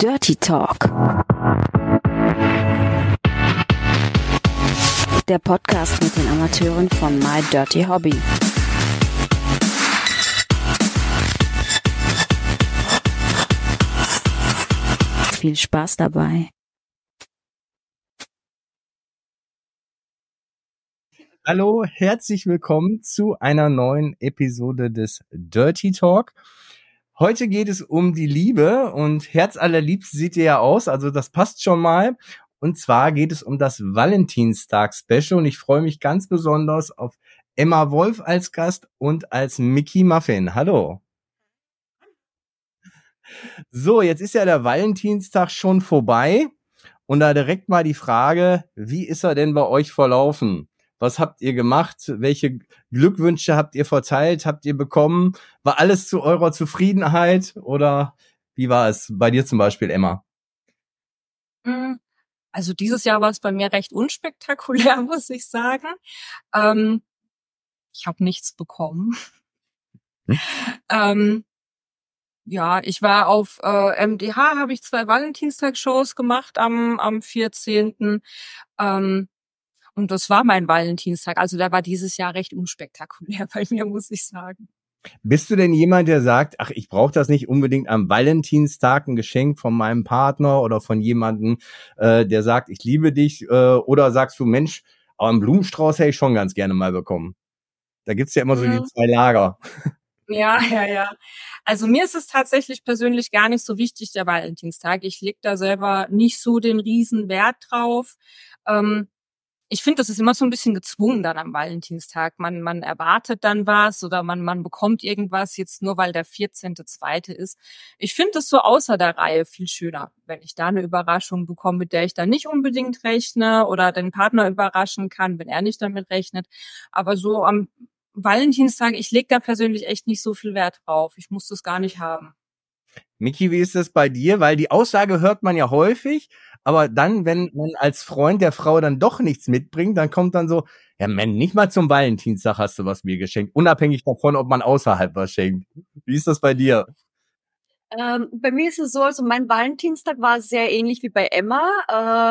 Dirty Talk. Der Podcast mit den Amateuren von My Dirty Hobby. Viel Spaß dabei. Hallo, herzlich willkommen zu einer neuen Episode des Dirty Talk. Heute geht es um die Liebe und Herz allerliebst sieht ihr ja aus, also das passt schon mal. Und zwar geht es um das Valentinstag-Special und ich freue mich ganz besonders auf Emma Wolf als Gast und als Mickey Muffin. Hallo. So, jetzt ist ja der Valentinstag schon vorbei und da direkt mal die Frage, wie ist er denn bei euch verlaufen? Was habt ihr gemacht? Welche Glückwünsche habt ihr verteilt? Habt ihr bekommen? War alles zu eurer Zufriedenheit? Oder wie war es bei dir zum Beispiel, Emma? Hm, also dieses Jahr war es bei mir recht unspektakulär, muss ich sagen. Ähm, ich habe nichts bekommen. Hm? ähm, ja, ich war auf äh, MDH, habe ich zwei Valentinstag-Shows gemacht am, am 14. Ähm, und das war mein Valentinstag. Also der war dieses Jahr recht unspektakulär bei mir, muss ich sagen. Bist du denn jemand, der sagt, ach, ich brauche das nicht unbedingt am Valentinstag ein Geschenk von meinem Partner oder von jemandem, äh, der sagt, ich liebe dich, äh, oder sagst du, Mensch, aber einen Blumenstrauß hätte ich schon ganz gerne mal bekommen. Da gibt's ja immer so die zwei Lager. Ja, ja, ja. Also mir ist es tatsächlich persönlich gar nicht so wichtig, der Valentinstag. Ich leg da selber nicht so den riesen Wert drauf. Ähm, ich finde, das ist immer so ein bisschen gezwungen dann am Valentinstag. Man, man erwartet dann was oder man, man bekommt irgendwas jetzt nur, weil der 14.2. ist. Ich finde das so außer der Reihe viel schöner, wenn ich da eine Überraschung bekomme, mit der ich dann nicht unbedingt rechne oder den Partner überraschen kann, wenn er nicht damit rechnet. Aber so am Valentinstag, ich lege da persönlich echt nicht so viel Wert drauf. Ich muss das gar nicht haben. Miki, wie ist das bei dir? Weil die Aussage hört man ja häufig, aber dann, wenn man als Freund der Frau dann doch nichts mitbringt, dann kommt dann so, ja, man, nicht mal zum Valentinstag hast du was mir geschenkt, unabhängig davon, ob man außerhalb was schenkt. Wie ist das bei dir? Ähm, bei mir ist es so, also mein Valentinstag war sehr ähnlich wie bei Emma.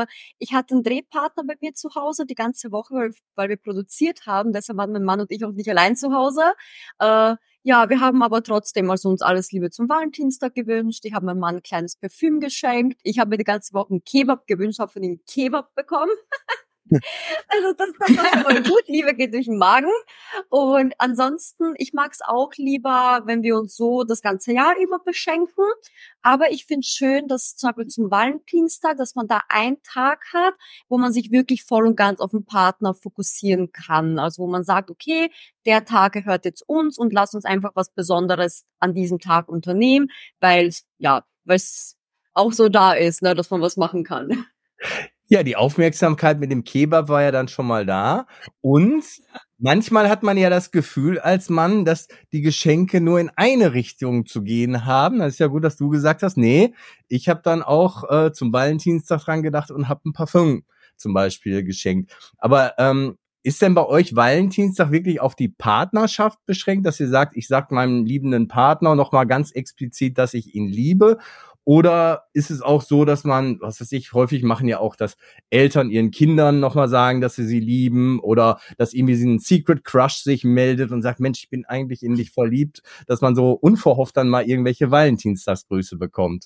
Äh, ich hatte einen Drehpartner bei mir zu Hause die ganze Woche, weil, weil wir produziert haben. Deshalb waren mein Mann und ich auch nicht allein zu Hause. Äh, ja, wir haben aber trotzdem also uns alles Liebe zum Valentinstag gewünscht. Ich habe meinem Mann ein kleines Parfüm geschenkt. Ich habe mir die ganze Woche einen Kebab gewünscht, habe von ihm Kebab bekommen. Also das, das war voll gut. Liebe geht durch den Magen. Und ansonsten, ich mag es auch lieber, wenn wir uns so das ganze Jahr über beschenken. Aber ich finde schön, dass zum Beispiel zum Valentinstag, dass man da einen Tag hat, wo man sich wirklich voll und ganz auf den Partner fokussieren kann. Also wo man sagt, okay, der Tag gehört jetzt uns und lass uns einfach was Besonderes an diesem Tag unternehmen, weil ja, weil es auch so da ist, ne, dass man was machen kann. Ja, die Aufmerksamkeit mit dem Kebab war ja dann schon mal da. Und manchmal hat man ja das Gefühl als Mann, dass die Geschenke nur in eine Richtung zu gehen haben. Das ist ja gut, dass du gesagt hast, nee, ich habe dann auch äh, zum Valentinstag dran gedacht und habe ein Parfum zum Beispiel geschenkt. Aber ähm, ist denn bei euch Valentinstag wirklich auf die Partnerschaft beschränkt, dass ihr sagt, ich sag meinem liebenden Partner nochmal ganz explizit, dass ich ihn liebe? Oder ist es auch so, dass man, was weiß ich, häufig machen ja auch, dass Eltern ihren Kindern nochmal sagen, dass sie sie lieben oder dass irgendwie ein Secret Crush sich meldet und sagt, Mensch, ich bin eigentlich in dich verliebt, dass man so unverhofft dann mal irgendwelche Valentinstagsgrüße bekommt?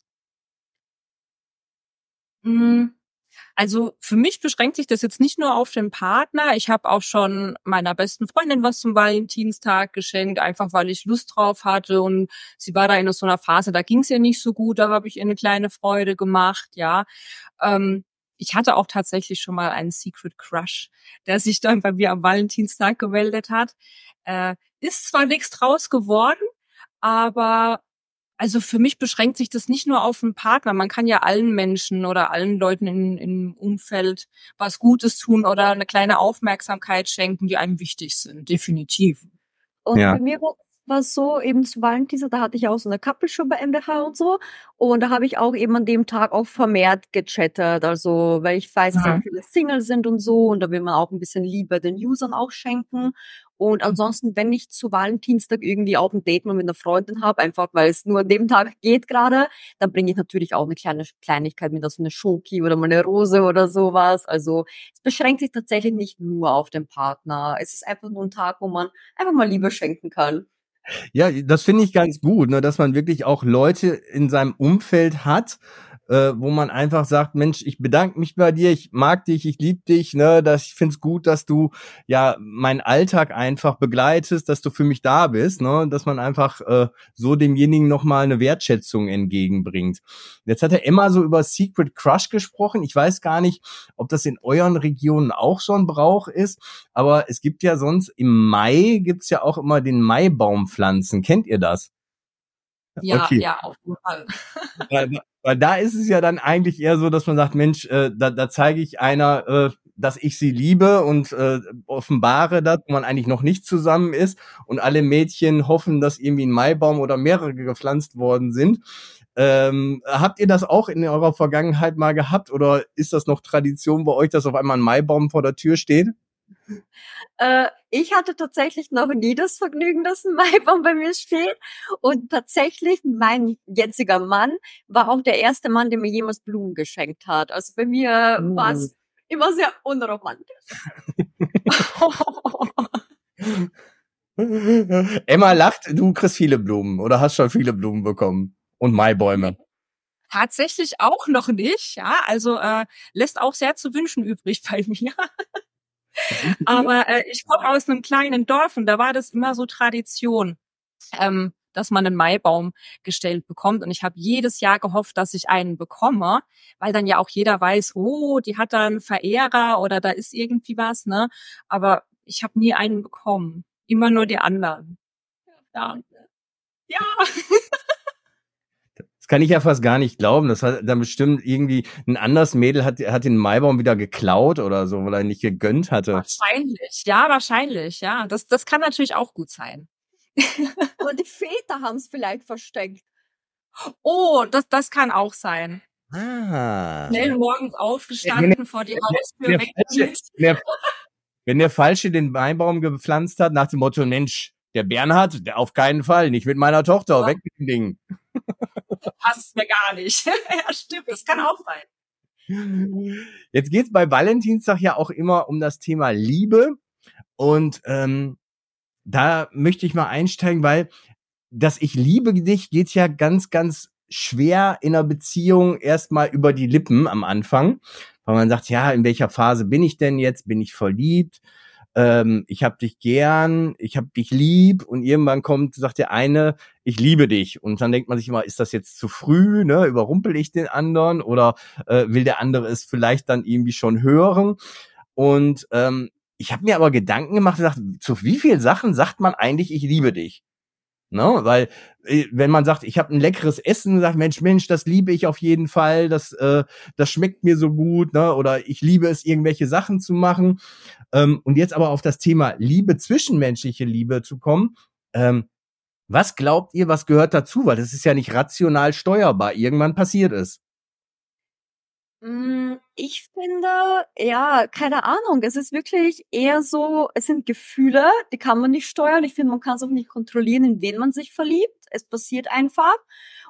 Mhm. Also für mich beschränkt sich das jetzt nicht nur auf den Partner. Ich habe auch schon meiner besten Freundin was zum Valentinstag geschenkt, einfach weil ich Lust drauf hatte und sie war da in so einer Phase, da ging es ihr nicht so gut, da habe ich ihr eine kleine Freude gemacht, ja. Ähm, ich hatte auch tatsächlich schon mal einen Secret Crush, der sich dann bei mir am Valentinstag gemeldet hat. Äh, ist zwar nichts draus geworden, aber also für mich beschränkt sich das nicht nur auf einen Partner. Man kann ja allen Menschen oder allen Leuten in, im Umfeld was Gutes tun oder eine kleine Aufmerksamkeit schenken, die einem wichtig sind. Definitiv. Und ja. bei mir war so eben zu Valentinstag, da hatte ich auch so eine Couple-Show bei MBH und so. Und da habe ich auch eben an dem Tag auch vermehrt gechattet. Also, weil ich weiß, dass Mhm. auch viele Single sind und so. Und da will man auch ein bisschen Liebe den Usern auch schenken. Und ansonsten, wenn ich zu Valentinstag irgendwie auch ein Date mal mit einer Freundin habe, einfach weil es nur an dem Tag geht gerade, dann bringe ich natürlich auch eine kleine Kleinigkeit mit, also eine Schoki oder mal eine Rose oder sowas. Also es beschränkt sich tatsächlich nicht nur auf den Partner. Es ist einfach nur ein Tag, wo man einfach mal Liebe schenken kann. Ja, das finde ich ganz gut, ne, dass man wirklich auch Leute in seinem Umfeld hat, äh, wo man einfach sagt, Mensch, ich bedanke mich bei dir, ich mag dich, ich liebe dich, ne, dass ich finde es gut, dass du ja meinen Alltag einfach begleitest, dass du für mich da bist, ne, dass man einfach äh, so demjenigen nochmal eine Wertschätzung entgegenbringt. Jetzt hat der Emma so über Secret Crush gesprochen. Ich weiß gar nicht, ob das in euren Regionen auch so ein Brauch ist, aber es gibt ja sonst im Mai gibt's ja auch immer den Maibaumpflanzen. Kennt ihr das? Ja, Okay. ja, auf jeden Fall. Weil, weil da ist es ja dann eigentlich eher so, dass man sagt, Mensch, äh, da, da zeige ich einer, äh, dass ich sie liebe und äh, offenbare das, wo man eigentlich noch nicht zusammen ist und alle Mädchen hoffen, dass irgendwie ein Maibaum oder mehrere gepflanzt worden sind. Ähm, habt ihr das auch in eurer Vergangenheit mal gehabt oder ist das noch Tradition bei euch, dass auf einmal ein Maibaum vor der Tür steht? Äh, ich hatte tatsächlich noch nie das Vergnügen, dass ein Maibaum bei mir steht. Und tatsächlich, mein jetziger Mann war auch der erste Mann, der mir jemals Blumen geschenkt hat. Also bei mir Oh. war es immer sehr unromantisch. Emma lacht, du kriegst viele Blumen oder hast schon viele Blumen bekommen und Maibäume. Tatsächlich auch noch nicht, ja. Also äh, lässt auch sehr zu wünschen übrig bei mir. Aber äh, ich komme aus einem kleinen Dorf und da war das immer so Tradition, ähm, dass man einen Maibaum gestellt bekommt. Und ich habe jedes Jahr gehofft, dass ich einen bekomme, weil dann ja auch jeder weiß, oh, die hat da einen Verehrer oder da ist irgendwie was, ne? Aber ich habe nie einen bekommen. Immer nur die anderen. Ja. Ja. Kann ich ja fast gar nicht glauben. Das hat dann bestimmt irgendwie ein anderes Mädel hat, hat den Maibaum wieder geklaut oder so, weil er ihn nicht gegönnt hatte. Wahrscheinlich. Ja, wahrscheinlich. Ja, das, das kann natürlich auch gut sein. Und die Väter haben es vielleicht versteckt. Oh, das, das kann auch sein. Ah. Schnell morgens aufgestanden, vor die Haustür der der, wenn der Falsche den Maibaum gepflanzt hat, nach dem Motto, Mensch, der Bernhard, der auf keinen Fall, nicht mit meiner Tochter, Ja. weg mit dem Ding. Passt mir gar nicht. ja, stimmt, das kann auch sein. Jetzt geht's bei Valentinstag ja auch immer um das Thema Liebe. Und ähm, da möchte ich mal einsteigen, weil das Ich liebe dich geht ja ganz, ganz schwer in einer Beziehung erstmal über die Lippen am Anfang. Weil man sagt, ja, in welcher Phase bin ich denn jetzt? Bin ich verliebt? Ähm, ich hab dich gern, ich hab dich lieb und irgendwann kommt, sagt der eine, ich liebe dich. Und dann denkt man sich immer, ist das jetzt zu früh, ne? Überrumpel ich den anderen oder äh, will der andere es vielleicht dann irgendwie schon hören? Und ähm, ich habe mir aber Gedanken gemacht und gesagt, zu wie vielen Sachen sagt man eigentlich, ich liebe dich? Ne? Weil äh, wenn man sagt, ich habe ein leckeres Essen, sagt Mensch, Mensch, das liebe ich auf jeden Fall, das äh, das schmeckt mir so gut, ne? Oder ich liebe es, irgendwelche Sachen zu machen. Ähm, und jetzt aber auf das Thema Liebe, zwischenmenschliche Liebe zu kommen. Ähm, was glaubt ihr, was gehört dazu? Weil das ist ja nicht rational steuerbar. Irgendwann passiert es. Mm, Ich finde, ja, keine Ahnung. Es ist wirklich eher so, es sind Gefühle, die kann man nicht steuern. Ich finde, man kann es auch nicht kontrollieren, in wen man sich verliebt. Es passiert einfach.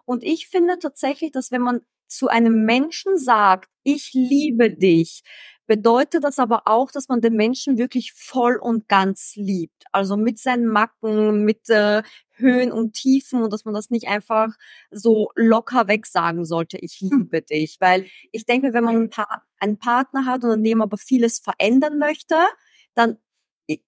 Und ich finde tatsächlich, dass wenn man zu einem Menschen sagt, ich liebe dich, bedeutet das aber auch, dass man den Menschen wirklich voll und ganz liebt. Also mit seinen Macken, mit äh, Höhen und Tiefen und dass man das nicht einfach so locker weg sagen sollte, ich liebe dich. Weil ich denke, wenn man einen, pa einen Partner hat und an dem aber vieles verändern möchte, dann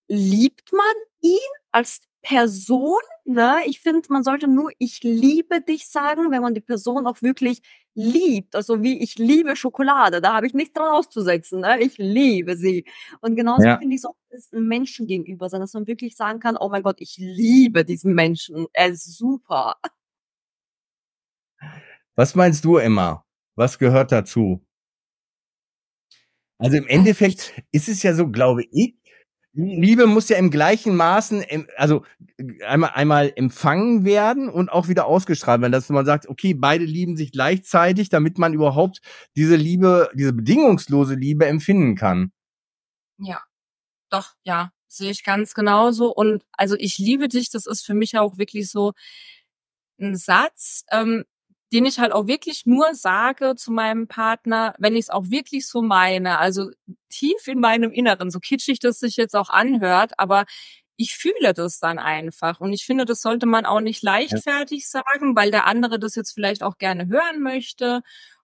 liebt man ihn als Person. Ne? Ich finde, man sollte nur ich liebe dich sagen, wenn man die Person auch wirklich liebt. Also wie ich liebe Schokolade, da habe ich nichts dran auszusetzen. Ne? Ich liebe sie. Und genauso Ja. finde ich es auch Menschen gegenüber sein, dass man wirklich sagen kann, oh mein Gott, ich liebe diesen Menschen. Er ist super. Was meinst du, Emma? Was gehört dazu? Also im Endeffekt ist es ja so, glaube ich, Liebe muss ja im gleichen Maßen, also einmal, einmal empfangen werden und auch wieder ausgestrahlt werden, dass man sagt, okay, beide lieben sich gleichzeitig, damit man überhaupt diese Liebe, diese bedingungslose Liebe empfinden kann. Ja, doch, ja, sehe ich ganz genauso. Und also ich liebe dich, das ist für mich auch wirklich so ein Satz, ähm, den ich halt auch wirklich nur sage zu meinem Partner, wenn ich es auch wirklich so meine, also tief in meinem Inneren, so kitschig das sich jetzt auch anhört, aber ich fühle das dann einfach. Und ich finde, das sollte man auch nicht leichtfertig sagen, weil der andere das jetzt vielleicht auch gerne hören möchte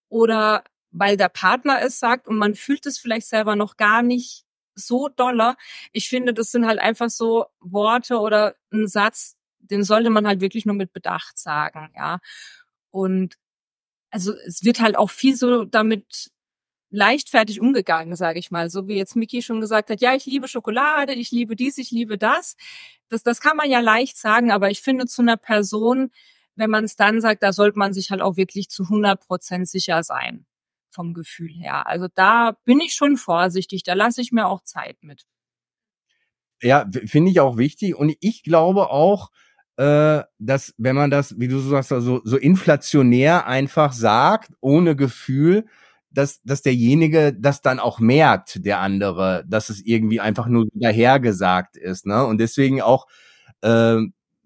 oder weil der Partner es sagt und man fühlt es vielleicht selber noch gar nicht so doller. Ich finde, das sind halt einfach so Worte oder ein Satz, den sollte man halt wirklich nur mit Bedacht sagen, ja. Und also es wird halt auch viel so damit leichtfertig umgegangen, sage ich mal. So wie jetzt Miki schon gesagt hat, ja, ich liebe Schokolade, ich liebe dies, ich liebe das. Das, das kann man ja leicht sagen, aber ich finde zu einer Person, wenn man es dann sagt, da sollte man sich halt auch wirklich zu 100 Prozent sicher sein vom Gefühl her. Also da bin ich schon vorsichtig, da lasse ich mir auch Zeit mit. Ja, finde ich auch wichtig und ich glaube auch, äh, dass wenn man das, wie du so sagst, so, so inflationär einfach sagt, ohne Gefühl, dass, dass derjenige das dann auch merkt, der andere, dass es irgendwie einfach nur dahergesagt ist. Ne? Und deswegen auch, äh,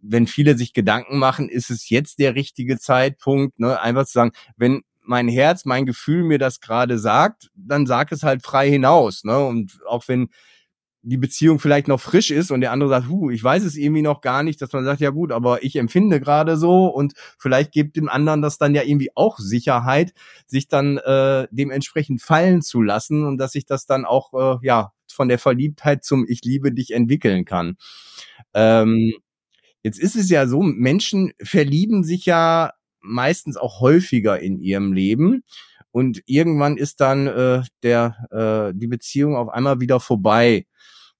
wenn viele sich Gedanken machen, ist es jetzt der richtige Zeitpunkt, ne? einfach zu sagen, wenn mein Herz, mein Gefühl mir das gerade sagt, dann sag es halt frei hinaus. Ne? Und auch wenn die Beziehung vielleicht noch frisch ist und der andere sagt, hu, ich weiß es irgendwie noch gar nicht, dass man sagt, ja gut, aber ich empfinde gerade so und vielleicht gibt dem anderen das dann ja irgendwie auch Sicherheit, sich dann äh, dementsprechend fallen zu lassen und dass sich das dann auch äh, ja von der Verliebtheit zum Ich liebe dich entwickeln kann. Ähm, jetzt ist es ja so, Menschen verlieben sich ja meistens auch häufiger in ihrem Leben und irgendwann ist dann äh, der äh, die Beziehung auf einmal wieder vorbei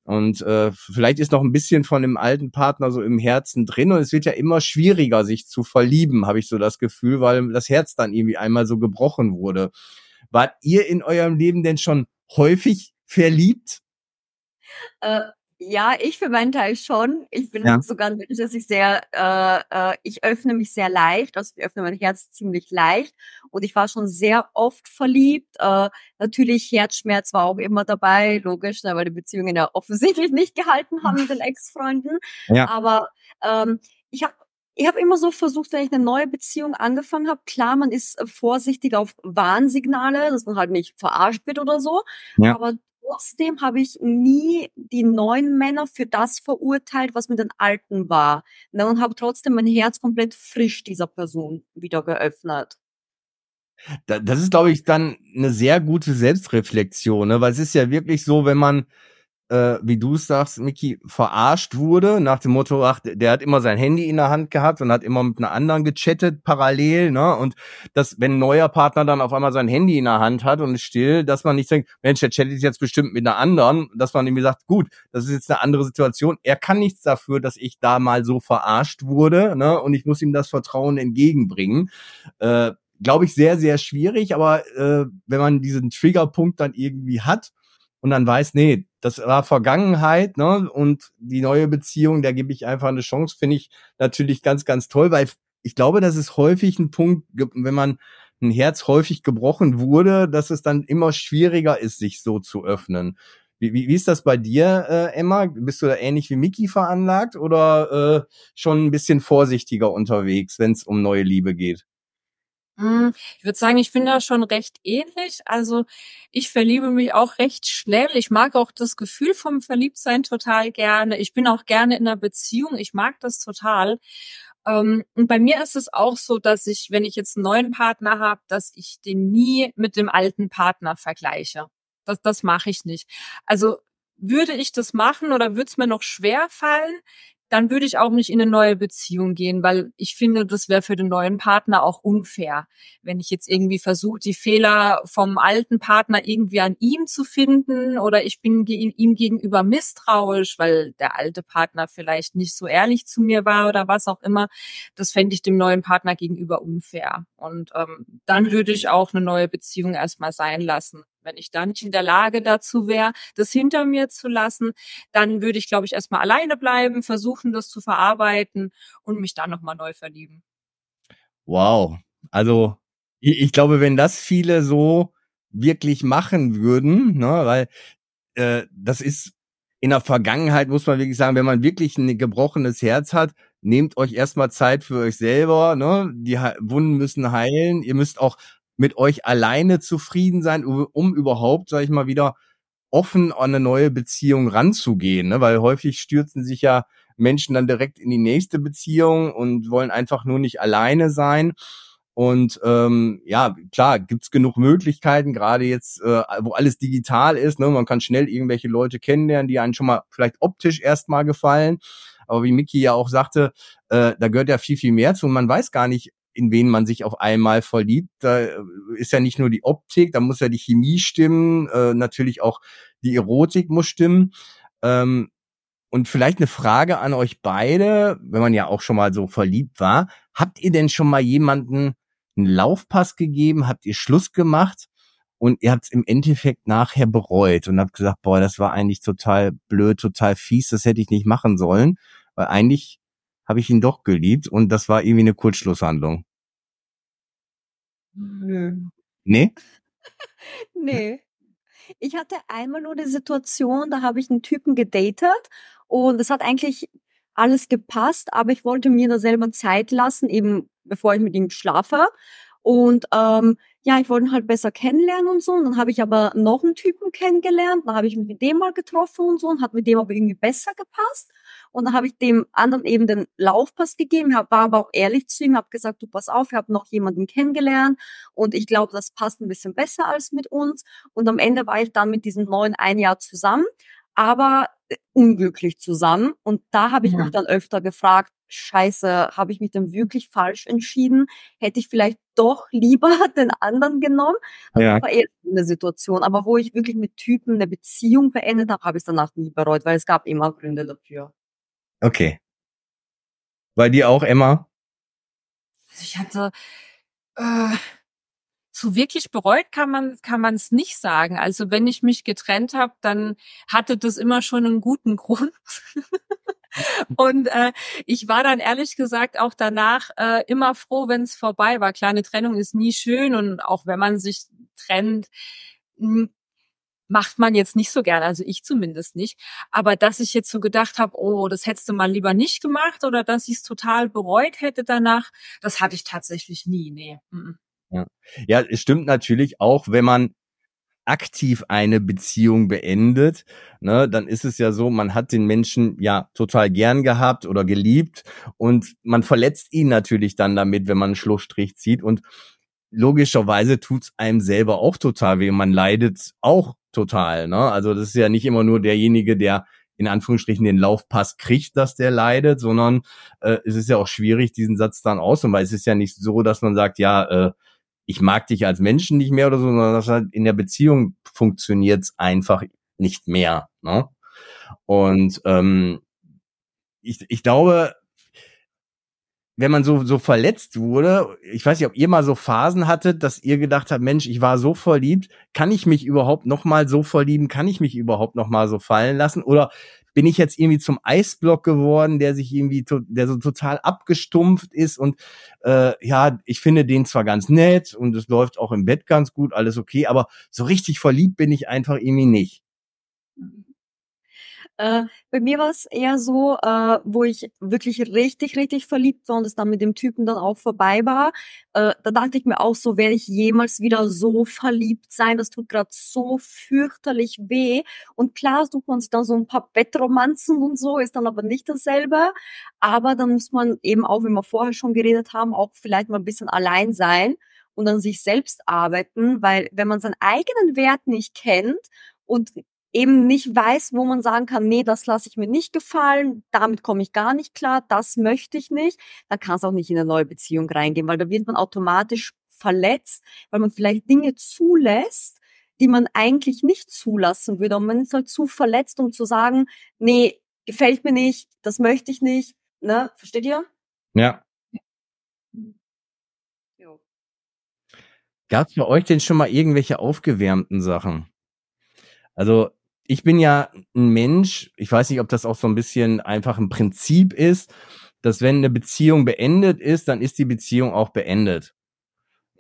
und äh, vielleicht ist noch ein bisschen von dem alten Partner so im Herzen drin und es wird ja immer schwieriger, sich zu verlieben, habe ich so das Gefühl, weil das Herz dann irgendwie einmal so gebrochen wurde. Wart ihr in eurem Leben denn schon häufig verliebt? Äh, ja, ich für meinen Teil schon. Ich bin ja. sogar ein Mensch, dass ich sehr, äh, äh, ich öffne mich sehr leicht, also ich öffne mein Herz ziemlich leicht und ich war schon sehr oft verliebt. Äh, natürlich Herzschmerz war auch immer dabei, logisch, ne, weil die Beziehungen ja offensichtlich nicht gehalten haben mit den Ex-Freunden. Ja. Aber ähm, ich habe ich habe immer so versucht, wenn ich eine neue Beziehung angefangen habe, klar, man ist vorsichtig auf Warnsignale, dass man halt nicht verarscht wird oder so. Ja. Aber trotzdem habe ich nie die neuen Männer für das verurteilt, was mit den alten war. Und habe trotzdem mein Herz komplett frisch dieser Person wieder geöffnet. Das ist, glaube ich, dann eine sehr gute Selbstreflexion, ne? weil es ist ja wirklich so, wenn man äh, wie du sagst, Miki, verarscht wurde, nach dem Motto, ach, der hat immer sein Handy in der Hand gehabt und hat immer mit einer anderen gechattet parallel, ne? Und dass, wenn ein neuer Partner dann auf einmal sein Handy in der Hand hat und ist still, dass man nicht denkt, Mensch, der chattet jetzt bestimmt mit einer anderen, dass man irgendwie sagt, gut, das ist jetzt eine andere Situation. Er kann nichts dafür, dass ich da mal so verarscht wurde, ne? Und ich muss ihm das Vertrauen entgegenbringen. Äh, Glaube ich, sehr, sehr schwierig, aber äh, wenn man diesen Triggerpunkt dann irgendwie hat, und dann weiß, nee, das war Vergangenheit, ne? Und die neue Beziehung, der gebe ich einfach eine Chance, finde ich natürlich ganz, ganz toll, weil ich glaube, das ist häufig ein Punkt, wenn man ein Herz häufig gebrochen wurde, dass es dann immer schwieriger ist, sich so zu öffnen. Wie, wie, wie ist das bei dir, äh, Emma? Bist du da ähnlich wie Miki veranlagt oder äh, schon ein bisschen vorsichtiger unterwegs, wenn es um neue Liebe geht? Hm, ich würde sagen, ich bin da schon recht ähnlich. Also ich verliebe mich auch recht schnell. Ich mag auch das Gefühl vom Verliebtsein total gerne. Ich bin auch gerne in einer Beziehung. Ich mag das total. Ähm, und bei mir ist es auch so, dass ich, wenn ich jetzt einen neuen Partner habe, dass ich den nie mit dem alten Partner vergleiche. Das, das mache ich nicht. Also würde ich das machen oder würde es mir noch schwer fallen, dann würde ich auch nicht in eine neue Beziehung gehen, weil ich finde, das wäre für den neuen Partner auch unfair, wenn ich jetzt irgendwie versuche, die Fehler vom alten Partner irgendwie an ihm zu finden oder ich bin ihm gegenüber misstrauisch, weil der alte Partner vielleicht nicht so ehrlich zu mir war oder was auch immer. Das fände ich dem neuen Partner gegenüber unfair. Und ähm, dann würde ich auch eine neue Beziehung erstmal sein lassen. Wenn ich da nicht in der Lage dazu wäre, das hinter mir zu lassen, dann würde ich, glaube ich, erstmal alleine bleiben, versuchen, das zu verarbeiten und mich dann nochmal neu verlieben. Wow. Also ich, ich, glaube, wenn das viele so wirklich machen würden, ne, weil äh, das ist in der Vergangenheit, muss man wirklich sagen, wenn man wirklich ein gebrochenes Herz hat, nehmt euch erstmal Zeit für euch selber. Ne? Die Wunden müssen heilen. Ihr müsst auch mit euch alleine zufrieden sein, um überhaupt, sag ich mal, wieder offen an eine neue Beziehung ranzugehen, ne? weil häufig stürzen sich ja Menschen dann direkt in die nächste Beziehung und wollen einfach nur nicht alleine sein. Und ähm, ja, klar, gibt's genug Möglichkeiten, gerade jetzt, äh, wo alles digital ist. Ne? Man kann schnell irgendwelche Leute kennenlernen, die einen schon mal vielleicht optisch erstmal gefallen. Aber wie Mickey ja auch sagte, äh, da gehört ja viel, viel mehr zu. Und man weiß gar nicht, in wen man sich auf einmal verliebt. Da äh, ist ja nicht nur die Optik, da muss ja die Chemie stimmen, äh, natürlich auch die Erotik muss stimmen. Ähm, und vielleicht eine Frage an euch beide, wenn man ja auch schon mal so verliebt war. Habt ihr denn schon mal jemanden einen Laufpass gegeben? Habt ihr Schluss gemacht? Und ihr habt es im Endeffekt nachher bereut und habt gesagt, boah, das war eigentlich total blöd, total fies, das hätte ich nicht machen sollen. Weil eigentlich habe ich ihn doch geliebt und das war irgendwie eine Kurzschlusshandlung. Nö. Nee? nee. Ich hatte einmal nur die Situation, da habe ich einen Typen gedatet und es hat eigentlich alles gepasst, aber ich wollte mir da selber Zeit lassen, eben bevor ich mit ihm schlafe. Und ähm, ja, ich wollte ihn halt besser kennenlernen und so. Und dann habe ich aber noch einen Typen kennengelernt. Dann habe ich mich mit dem mal getroffen und so und hat mit dem aber irgendwie besser gepasst. Und dann habe ich dem anderen eben den Laufpass gegeben, hab, war aber auch ehrlich zu ihm, habe gesagt, du pass auf, ich habe noch jemanden kennengelernt und ich glaube, das passt ein bisschen besser als mit uns. Und am Ende war ich dann mit diesem neuen ein Jahr zusammen, aber äh, unglücklich zusammen. Und da habe ich ja. mich dann öfter gefragt, scheiße, habe ich mich denn wirklich falsch entschieden? Hätte ich vielleicht doch lieber den anderen genommen? Ja. Das war eher eine Situation. Aber wo ich wirklich mit Typen eine Beziehung beendet habe, habe ich es danach nie bereut, weil es gab immer Gründe dafür. Okay. Bei dir auch, Emma? Also ich hatte äh, so wirklich bereut kann man kann man es nicht sagen. Also wenn ich mich getrennt habe, dann hatte das immer schon einen guten Grund. und äh, ich war dann ehrlich gesagt auch danach äh, immer froh, wenn es vorbei war. Kleine Trennung ist nie schön und auch wenn man sich trennt, hm, macht man jetzt nicht so gerne, also ich zumindest nicht. Aber dass ich jetzt so gedacht habe, oh, das hättest du mal lieber nicht gemacht oder dass ich es total bereut hätte danach, das hatte ich tatsächlich nie. Nee. Ja. ja, es stimmt natürlich auch, wenn man aktiv eine Beziehung beendet, ne, dann ist es ja so, man hat den Menschen ja total gern gehabt oder geliebt und man verletzt ihn natürlich dann damit, wenn man einen Schlussstrich zieht und logischerweise tut's einem selber auch total weh. Man leidet auch total. Ne? Also das ist ja nicht immer nur derjenige, der in Anführungsstrichen den Laufpass kriegt, dass der leidet, sondern äh, es ist ja auch schwierig, diesen Satz dann auszumachen, weil es ist ja nicht so, dass man sagt, ja, äh, ich mag dich als Menschen nicht mehr oder so, sondern dass halt in der Beziehung funktioniert einfach nicht mehr. Ne? Und ähm, ich, ich glaube, wenn man so, so verletzt wurde, ich weiß nicht, ob ihr mal so Phasen hattet, dass ihr gedacht habt, Mensch, ich war so verliebt, kann ich mich überhaupt noch mal so verlieben, kann ich mich überhaupt noch mal so fallen lassen? Oder bin ich jetzt irgendwie zum Eisblock geworden, der sich irgendwie, der so total abgestumpft ist und äh, ja, ich finde den zwar ganz nett und es läuft auch im Bett ganz gut, alles okay, aber so richtig verliebt bin ich einfach irgendwie nicht. Äh, bei mir war es eher so, äh, wo ich wirklich richtig, richtig verliebt war und es dann mit dem Typen dann auch vorbei war. Äh, da dachte ich mir auch so, werde ich jemals wieder so verliebt sein? Das tut gerade so fürchterlich weh. Und klar sucht man sich dann so ein paar Bettromanzen und so, ist dann aber nicht dasselbe. Aber dann muss man eben auch, wie wir vorher schon geredet haben, auch vielleicht mal ein bisschen allein sein und an sich selbst arbeiten, weil wenn man seinen eigenen Wert nicht kennt und eben nicht weiß, wo man sagen kann, nee, das lasse ich mir nicht gefallen, damit komme ich gar nicht klar, das möchte ich nicht, dann kann es auch nicht in eine neue Beziehung reingehen, weil da wird man automatisch verletzt, weil man vielleicht Dinge zulässt, die man eigentlich nicht zulassen würde. Und man ist halt zu verletzt, um zu sagen, nee, gefällt mir nicht, das möchte ich nicht. Ne? Versteht ihr? Ja. Gab es bei euch denn schon mal irgendwelche aufgewärmten Sachen? Also ich bin ja ein Mensch, ich weiß nicht, ob das auch so ein bisschen einfach ein Prinzip ist, dass wenn eine Beziehung beendet ist, dann ist die Beziehung auch beendet.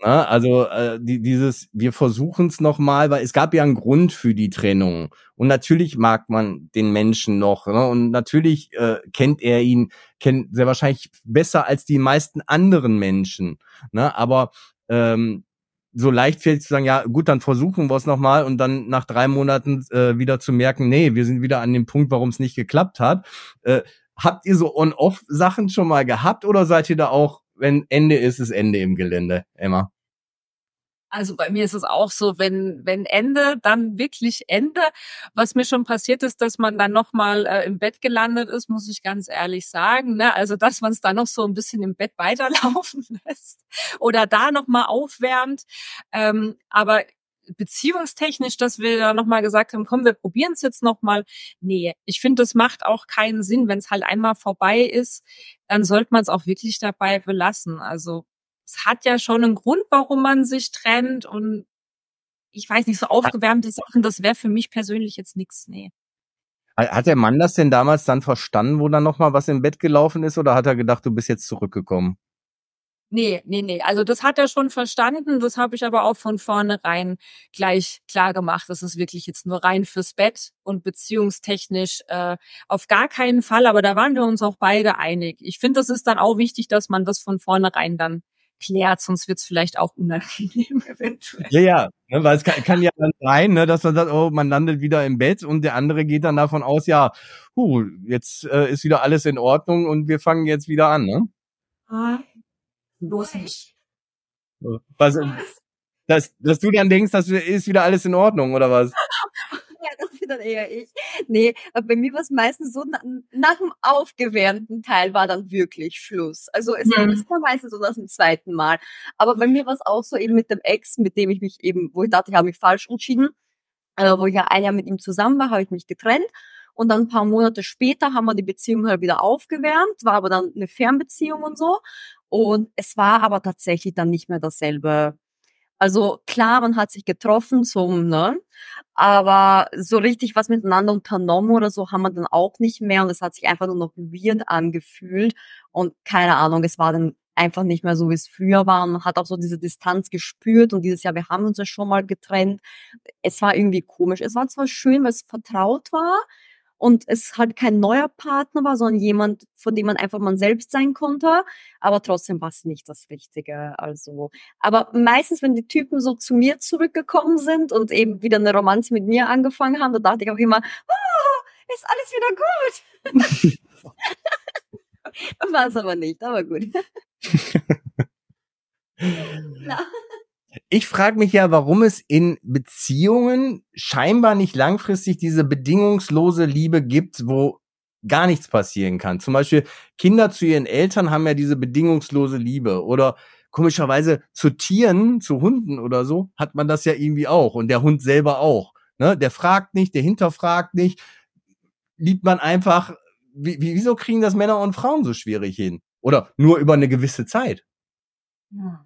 Na, also äh, die, dieses, wir versuchen es nochmal, weil es gab ja einen Grund für die Trennung. Und natürlich mag man den Menschen noch. Ne? Und natürlich äh, kennt er ihn, kennt sehr wahrscheinlich besser als die meisten anderen Menschen. Ne? Aber ähm, so leichtfertig zu sagen, ja gut, dann versuchen wir es nochmal und dann nach drei Monaten äh, wieder zu merken, nee, wir sind wieder an dem Punkt, warum es nicht geklappt hat. Äh, habt ihr so On-Off-Sachen schon mal gehabt oder seid ihr da auch, wenn Ende ist, ist Ende im Gelände, Emma? Also bei mir ist es auch so, wenn wenn Ende, dann wirklich Ende. Was mir schon passiert ist, dass man dann noch mal äh, im Bett gelandet ist, muss ich ganz ehrlich sagen. Ne? Also dass man es da noch so ein bisschen im Bett weiterlaufen lässt oder da noch mal aufwärmt. Ähm, aber beziehungstechnisch, dass wir da nochmal gesagt haben, komm, wir probieren es jetzt nochmal. Nee, ich finde, das macht auch keinen Sinn. Wenn es halt einmal vorbei ist, dann sollte man es auch wirklich dabei belassen. Also es hat ja schon einen Grund, warum man sich trennt und ich weiß nicht, so aufgewärmte Sachen, das wäre für mich persönlich jetzt nichts, nee. Hat der Mann das denn damals dann verstanden, wo dann nochmal was im Bett gelaufen ist, oder hat er gedacht, du bist jetzt zurückgekommen? Nee, nee, nee. Also das hat er schon verstanden. Das habe ich aber auch von vornherein gleich klar gemacht. Das ist wirklich jetzt nur rein fürs Bett und beziehungstechnisch äh, auf gar keinen Fall. Aber da waren wir uns auch beide einig. Ich finde, das ist dann auch wichtig, dass man das von vornherein dann klärt, sonst wird es vielleicht auch unangenehm eventuell. Ja, ja, ne, weil es kann, kann ja dann sein, ne, dass man sagt, oh, man landet wieder im Bett und der andere geht dann davon aus, ja, huh, jetzt äh, ist wieder alles in Ordnung und wir fangen jetzt wieder an, ne? Ah, bloß nicht. Was, dass, dass du dann denkst, das ist wieder alles in Ordnung, oder was? Dann eher ich. Nee, aber bei mir war es meistens so, nach, dem aufgewärmten Teil war dann wirklich Schluss. Also es mhm. ist meistens so nach dem zweiten Mal. Aber bei mir war es auch so eben mit dem Ex, mit dem ich mich eben, wo ich dachte, ich habe mich falsch entschieden, äh, wo ich ja ein Jahr mit ihm zusammen war, habe ich mich getrennt. Und dann ein paar Monate später haben wir die Beziehung halt wieder aufgewärmt, war aber dann eine Fernbeziehung und so. Und es war aber tatsächlich dann nicht mehr dasselbe also klar, man hat sich getroffen zum, ne? Aber so richtig was miteinander unternommen oder so haben wir dann auch nicht mehr und es hat sich einfach nur noch weird angefühlt und keine Ahnung, es war dann einfach nicht mehr so, wie es früher war. Man hat auch so diese Distanz gespürt und dieses Jahr, wir haben uns ja schon mal getrennt. Es war irgendwie komisch. Es war zwar schön, weil es vertraut war, und es halt kein neuer Partner war, sondern jemand, von dem man einfach man selbst sein konnte, aber trotzdem war es nicht das Richtige. Also, aber meistens, wenn die Typen so zu mir zurückgekommen sind und eben wieder eine Romanze mit mir angefangen haben, da dachte ich auch immer, oh, ist alles wieder gut. war es aber nicht, aber gut. Ich frage mich ja, warum es in Beziehungen scheinbar nicht langfristig diese bedingungslose Liebe gibt, wo gar nichts passieren kann. Zum Beispiel Kinder zu ihren Eltern haben ja diese bedingungslose Liebe oder komischerweise zu Tieren, zu Hunden oder so, hat man das ja irgendwie auch und der Hund selber auch. Ne? Der fragt nicht, der hinterfragt nicht, liebt man einfach. Wie, wieso kriegen das Männer und Frauen so schwierig hin? Oder nur über eine gewisse Zeit? Ja.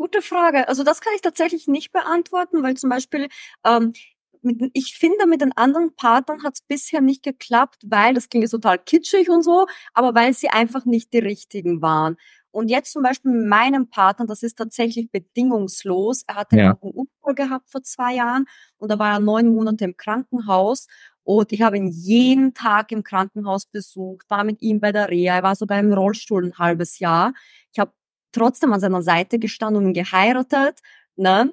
Gute Frage. Also das kann ich tatsächlich nicht beantworten, weil zum Beispiel ähm, mit, ich finde, mit den anderen Partnern hat es bisher nicht geklappt, weil, das klingt jetzt total kitschig und so, aber weil sie einfach nicht die richtigen waren. Und jetzt zum Beispiel mit meinem Partner, das ist tatsächlich bedingungslos. Er hatte ja. einen Unfall gehabt vor zwei Jahren und da war er neun Monate im Krankenhaus. Und ich habe ihn jeden Tag im Krankenhaus besucht, war mit ihm bei der Reha, er war so beim Rollstuhl ein halbes Jahr. Ich habe trotzdem an seiner Seite gestanden und geheiratet, ne?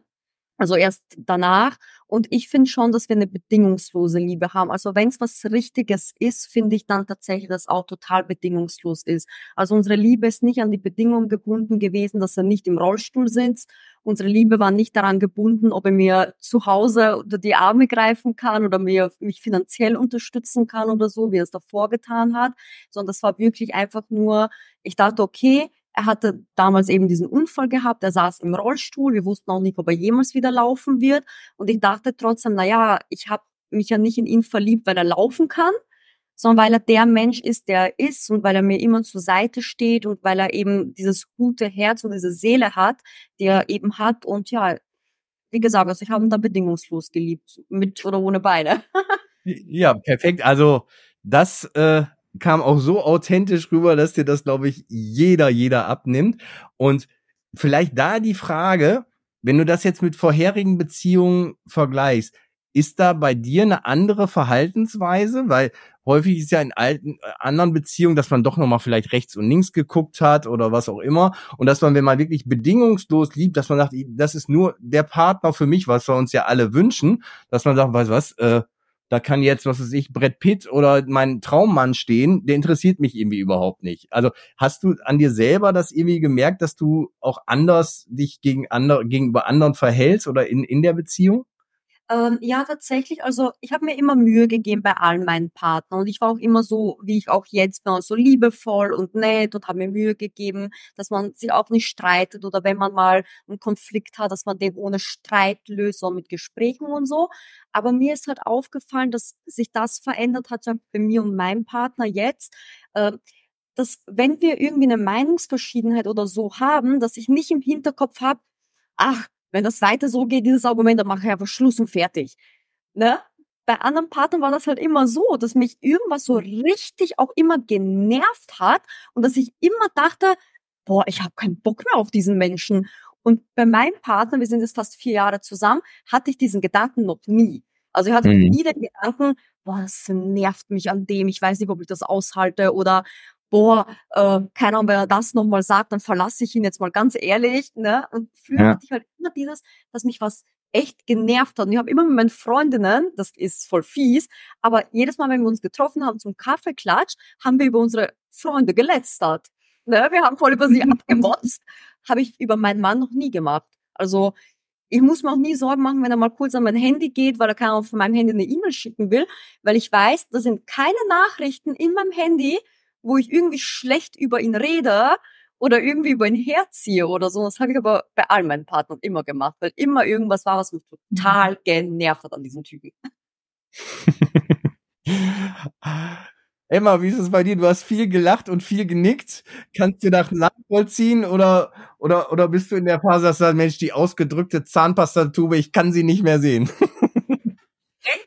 Also erst danach. Und ich finde schon, dass wir eine bedingungslose Liebe haben. Also wenn es was Richtiges ist, finde ich dann tatsächlich, dass auch total bedingungslos ist. Also unsere Liebe ist nicht an die Bedingung gebunden gewesen, dass er nicht im Rollstuhl sitzt. Unsere Liebe war nicht daran gebunden, ob er mir zu Hause unter die Arme greifen kann oder mir, mich finanziell unterstützen kann oder so, wie er es davor getan hat. Sondern das war wirklich einfach nur, ich dachte, okay, er hatte damals eben diesen Unfall gehabt, er saß im Rollstuhl, wir wussten auch nicht, ob er jemals wieder laufen wird. Und ich dachte trotzdem, na ja, ich habe mich ja nicht in ihn verliebt, weil er laufen kann, sondern weil er der Mensch ist, der er ist und weil er mir immer zur Seite steht und weil er eben dieses gute Herz und diese Seele hat, die er eben hat. Und ja, wie gesagt, also ich habe ihn da bedingungslos geliebt, mit oder ohne Beine. ja, perfekt. Also das äh, kam auch so authentisch rüber, dass dir das, glaube ich, jeder, jeder abnimmt. Und vielleicht da die Frage, wenn du das jetzt mit vorherigen Beziehungen vergleichst, ist da bei dir eine andere Verhaltensweise? Weil häufig ist ja in alten äh, anderen Beziehungen, dass man doch nochmal vielleicht rechts und links geguckt hat oder was auch immer. Und dass man, wenn man wirklich bedingungslos liebt, dass man sagt, das ist nur der Partner für mich, was wir uns ja alle wünschen, dass man sagt, weißt du was, äh, da kann jetzt, was weiß ich, Brett Pitt oder mein Traummann stehen, der interessiert mich irgendwie überhaupt nicht. Also hast du an dir selber das irgendwie gemerkt, dass du auch anders dich gegen andere, gegenüber anderen verhältst oder in, in der Beziehung? Ähm, ja, tatsächlich. Also ich habe mir immer Mühe gegeben bei allen meinen Partnern und ich war auch immer so, wie ich auch jetzt bin, so liebevoll und nett und habe mir Mühe gegeben, dass man sich auch nicht streitet oder wenn man mal einen Konflikt hat, dass man den ohne Streit löst, sondern mit Gesprächen und so. Aber mir ist halt aufgefallen, dass sich das verändert hat, bei mir und meinem Partner jetzt. Äh, dass wenn wir irgendwie eine Meinungsverschiedenheit oder so haben, dass ich nicht im Hinterkopf habe, ach, wenn das weiter so geht, dieses Argument, dann mache ich einfach Schluss und fertig. Ne? Bei anderen Partnern war das halt immer so, dass mich irgendwas so richtig auch immer genervt hat und dass ich immer dachte, boah, ich habe keinen Bock mehr auf diesen Menschen. Und bei meinem Partner, wir sind jetzt fast vier Jahre zusammen, hatte ich diesen Gedanken noch nie. Also ich hatte mhm. nie den Gedanken, boah, das nervt mich an dem, ich weiß nicht, ob ich das aushalte oder boah, äh, keine Ahnung, wenn er das nochmal sagt, dann verlasse ich ihn jetzt mal ganz ehrlich. Ne? Und früher ja. hatte ich halt immer dieses, dass mich was echt genervt hat. Und ich habe immer mit meinen Freundinnen, das ist voll fies, aber jedes Mal, wenn wir uns getroffen haben zum Kaffeeklatsch, haben wir über unsere Freunde gelästert. Ne? Wir haben voll über sie abgemotzt. Habe ich über meinen Mann noch nie gemacht. Also ich muss mir auch nie Sorgen machen, wenn er mal kurz an mein Handy geht, weil er kann auf meinem Handy eine E-Mail schicken will, weil ich weiß, da sind keine Nachrichten in meinem Handy, wo ich irgendwie schlecht über ihn rede oder irgendwie über ihn herziehe oder so. Das habe ich aber bei all meinen Partnern immer gemacht, weil immer irgendwas war, was mich total mhm. genervt hat an diesem Typen. Emma, wie ist es bei dir? Du hast viel gelacht und viel genickt. Kannst du das nachvollziehen oder, oder, oder bist du in der Phase, dass du sagst, Mensch, die ausgedrückte Zahnpastatube, ich kann sie nicht mehr sehen?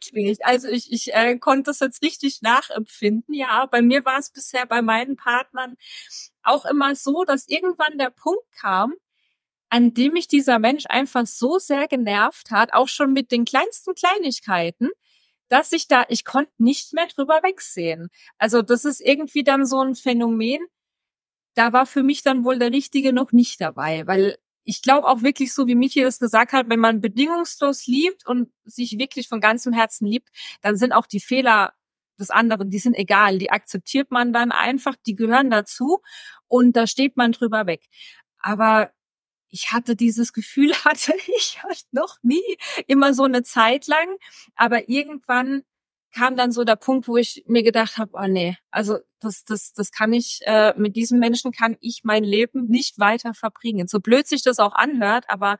schwierig. Also ich, ich äh, konnte das jetzt richtig nachempfinden. Ja, bei mir war es bisher bei meinen Partnern auch immer so, dass irgendwann der Punkt kam, an dem mich dieser Mensch einfach so sehr genervt hat, auch schon mit den kleinsten Kleinigkeiten, dass ich da, ich konnte nicht mehr drüber wegsehen. Also das ist irgendwie dann so ein Phänomen, da war für mich dann wohl der Richtige noch nicht dabei, weil ich glaube auch wirklich so, wie Michi das gesagt hat, wenn man bedingungslos liebt und sich wirklich von ganzem Herzen liebt, dann sind auch die Fehler des anderen, die sind egal, die akzeptiert man dann einfach, die gehören dazu und da steht man drüber weg. Aber ich hatte dieses Gefühl, hatte ich halt noch nie, immer so eine Zeit lang, aber irgendwann kam dann so der Punkt, wo ich mir gedacht habe, oh nee, also das, das, das kann ich, äh, mit diesem Menschen kann ich mein Leben nicht weiter verbringen. So blöd sich das auch anhört, aber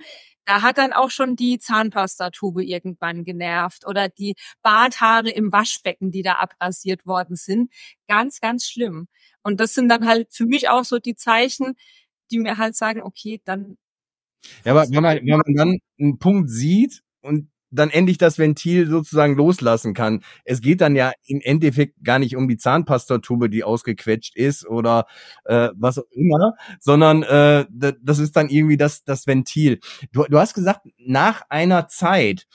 da hat dann auch schon die Zahnpastatube irgendwann genervt oder die Barthaare im Waschbecken, die da abrasiert worden sind. Ganz, ganz schlimm. Und das sind dann halt für mich auch so die Zeichen, die mir halt sagen, okay, dann. Ja, aber wenn man, wenn man dann einen Punkt sieht und dann endlich das Ventil sozusagen loslassen kann. Es geht dann ja im Endeffekt gar nicht um die Zahnpastatube, die ausgequetscht ist oder äh, was auch immer, sondern äh, das ist dann irgendwie das, das Ventil. Du, du hast gesagt, nach einer Zeit,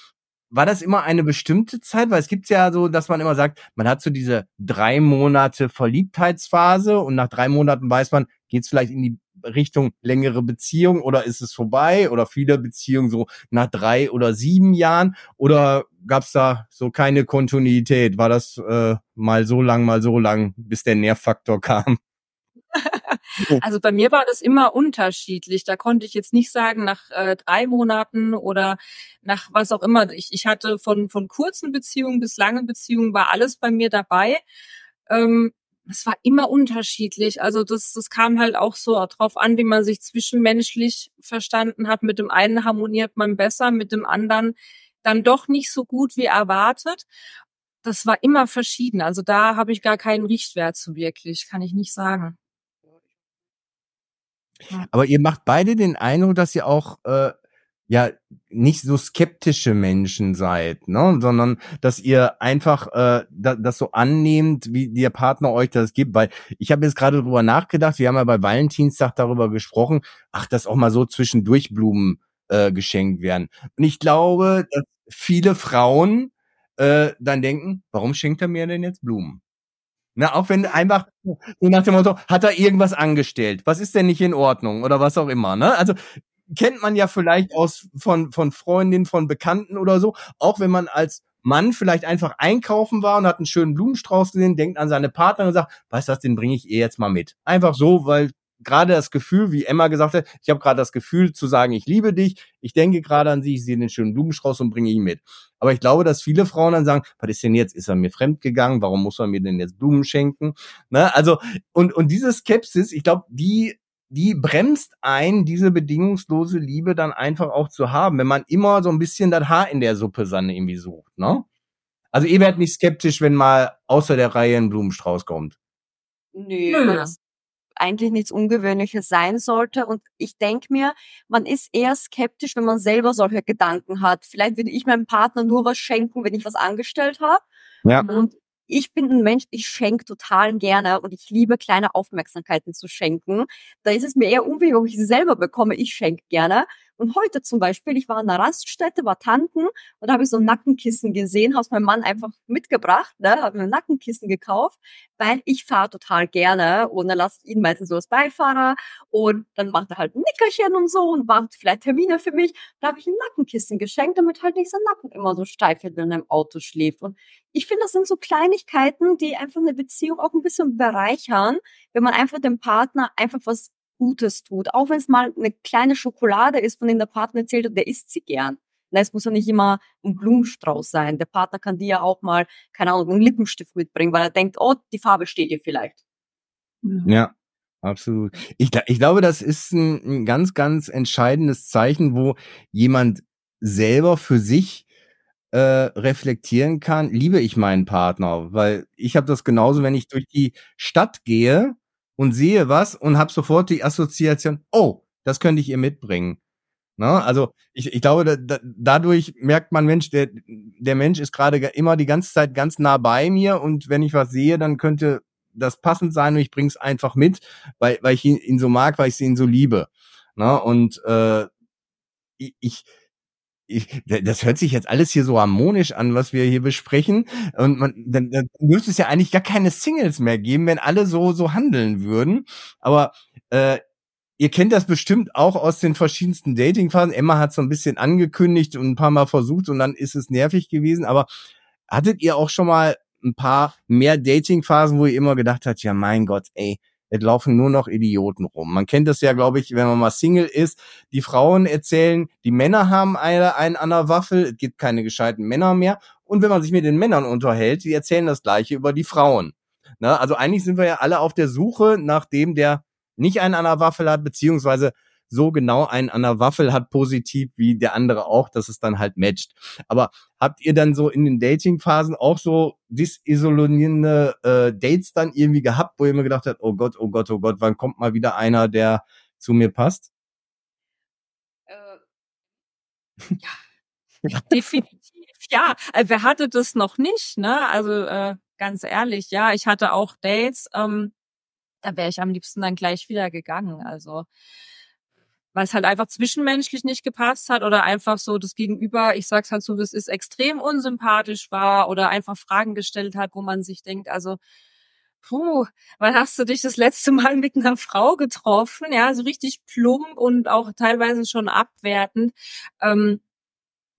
war das immer eine bestimmte Zeit? Weil es gibt ja so, dass man immer sagt, man hat so diese drei Monate Verliebtheitsphase und nach drei Monaten weiß man, geht es vielleicht in die Richtung längere Beziehung oder ist es vorbei oder viele Beziehungen so nach drei oder sieben Jahren oder gab es da so keine Kontinuität? War das äh, mal so lang, mal so lang, bis der Nervfaktor kam? Also bei mir war das immer unterschiedlich. Da konnte ich jetzt nicht sagen, nach äh, drei Monaten oder nach was auch immer. Ich, ich hatte von, von kurzen Beziehungen bis langen Beziehungen war alles bei mir dabei. Ähm, es war immer unterschiedlich. Also das, das kam halt auch so drauf an, wie man sich zwischenmenschlich verstanden hat. Mit dem einen harmoniert man besser, mit dem anderen dann doch nicht so gut wie erwartet. das war immer verschieden. Also da habe ich gar keinen Richtwert zu wirklich, kann ich nicht sagen. Aber ihr macht beide den Eindruck, dass ihr auch äh, ja nicht so skeptische Menschen seid, ne? sondern dass ihr einfach äh, da, das so annehmt, wie der Partner euch das gibt. Weil ich habe jetzt gerade drüber nachgedacht, wir haben ja bei Valentinstag darüber gesprochen, ach, dass auch mal so zwischendurch Blumen äh, geschenkt werden. Und ich glaube, dass viele Frauen äh, dann denken, warum schenkt er mir denn jetzt Blumen? Na, auch wenn einfach so nach dem Motto, hat er irgendwas angestellt? Was ist denn nicht in Ordnung oder was auch immer, ne? Also kennt man ja vielleicht aus von von Freundinnen, von Bekannten oder so, auch wenn man als Mann vielleicht einfach einkaufen war und hat einen schönen Blumenstrauß gesehen, denkt an seine Partnerin und sagt, weißt du was, den bringe ich eh jetzt mal mit. Einfach so, weil gerade das Gefühl, wie Emma gesagt hat, ich habe gerade das Gefühl zu sagen, ich liebe dich, ich denke gerade an sie, ich sehe den schönen Blumenstrauß und bringe ihn mit. Aber ich glaube, dass viele Frauen dann sagen, was ist denn jetzt? Ist er mir fremd gegangen? Warum muss er mir denn jetzt Blumen schenken? Ne? Also, und, und diese Skepsis, ich glaube, die die bremst ein, diese bedingungslose Liebe dann einfach auch zu haben, wenn man immer so ein bisschen das Haar in der Suppe dann irgendwie sucht, ne? Also ihr werdet nicht skeptisch, wenn mal außer der Reihe ein Blumenstrauß kommt. Nö, Nö eigentlich nichts Ungewöhnliches sein sollte. Und ich denke mir, man ist eher skeptisch, wenn man selber solche Gedanken hat. Vielleicht würde ich meinem Partner nur was schenken, wenn ich was angestellt habe. Ja. Und ich bin ein Mensch, ich schenke total gerne und ich liebe kleine Aufmerksamkeiten zu schenken. Da ist es mir eher unwichtig, ob ich sie selber bekomme. Ich schenke gerne. Und heute zum Beispiel, ich war in einer Raststätte, war tanken und da habe ich so ein Nackenkissen gesehen, habe meinem Mann einfach mitgebracht, ne, habe mir ein Nackenkissen gekauft, weil ich fahre total gerne und dann lasse ich ihn meistens so als Beifahrer und dann macht er halt ein Nickerchen und so und macht vielleicht Termine für mich. Da habe ich ein Nackenkissen geschenkt, damit halt nicht sein Nacken immer so steif wird, wenn er im Auto schläft. Und ich finde, das sind so Kleinigkeiten, die einfach eine Beziehung auch ein bisschen bereichern, wenn man einfach dem Partner einfach was Gutes tut. Auch wenn es mal eine kleine Schokolade ist, von dem der Partner erzählt hat, der isst sie gern. Es muss ja nicht immer ein Blumenstrauß sein. Der Partner kann dir ja auch mal, keine Ahnung, einen Lippenstift mitbringen, weil er denkt, oh, die Farbe steht dir vielleicht. Ja, absolut. Ich, ich glaube, das ist ein, ein ganz, ganz entscheidendes Zeichen, wo jemand selber für sich äh, reflektieren kann, liebe ich meinen Partner, weil ich habe das genauso, wenn ich durch die Stadt gehe und sehe was und habe sofort die Assoziation, oh, das könnte ich ihr mitbringen. Ne? Also ich, ich glaube, da, da, dadurch merkt man, Mensch, der, der Mensch ist gerade immer die ganze Zeit ganz nah bei mir und wenn ich was sehe, dann könnte das passend sein und ich bring's einfach mit, weil, weil ich ihn, ihn so mag, weil ich ihn so liebe. Ne? Und äh, ich, ich, das hört sich jetzt alles hier so harmonisch an, was wir hier besprechen. Und man, dann, dann müsste es ja eigentlich gar keine Singles mehr geben, wenn alle so so handeln würden. Aber äh, ihr kennt das bestimmt auch aus den verschiedensten Datingphasen. Emma hat so ein bisschen angekündigt und ein paar Mal versucht und dann ist es nervig gewesen. Aber hattet ihr auch schon mal ein paar mehr Datingphasen, wo ihr immer gedacht habt, ja mein Gott, ey, es laufen nur noch Idioten rum. Man kennt das ja, glaube ich, wenn man mal Single ist. Die Frauen erzählen, die Männer haben eine, einen an der Waffel, es gibt keine gescheiten Männer mehr. Und wenn man sich mit den Männern unterhält, die erzählen das Gleiche über die Frauen. Ne? Also eigentlich sind wir ja alle auf der Suche nach dem, der nicht einen an der Waffel hat, beziehungsweise so genau einen an der Waffel hat positiv wie der andere auch, dass es dann halt matcht. Aber habt ihr dann so in den Dating-Phasen auch so disillusionierende äh, Dates dann irgendwie gehabt, wo ihr immer gedacht habt, oh Gott, oh Gott, oh Gott, wann kommt mal wieder einer, der zu mir passt? Äh, ja. Definitiv, ja. Äh, wer hatte das noch nicht, ne? Also äh, ganz ehrlich, ja, ich hatte auch Dates, ähm, da wäre ich am liebsten dann gleich wieder gegangen. Also weil es halt einfach zwischenmenschlich nicht gepasst hat oder einfach so das Gegenüber, ich sag's halt so, das ist extrem unsympathisch war oder einfach Fragen gestellt hat, wo man sich denkt, also puh, wann hast du dich das letzte Mal mit einer Frau getroffen? Ja, so richtig plump und auch teilweise schon abwertend. Ähm,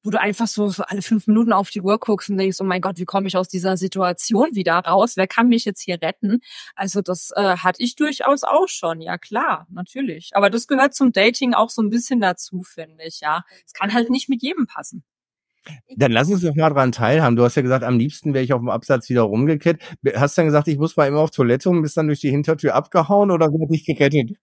wo du einfach so, alle fünf Minuten auf die Uhr guckst und denkst, oh mein Gott, wie komme ich aus dieser Situation wieder raus? Wer kann mich jetzt hier retten? Also das äh, hatte ich durchaus auch schon, ja klar, natürlich. Aber das gehört zum Dating auch so ein bisschen dazu, finde ich, ja. Es kann halt nicht mit jedem passen. Dann lass uns doch mal dran teilhaben. Du hast ja gesagt, am liebsten wäre ich auf dem Absatz wieder rumgekehrt. Hast dann gesagt, ich muss mal immer auf Toilette und bist dann durch die Hintertür abgehauen oder wurde ich gerettet?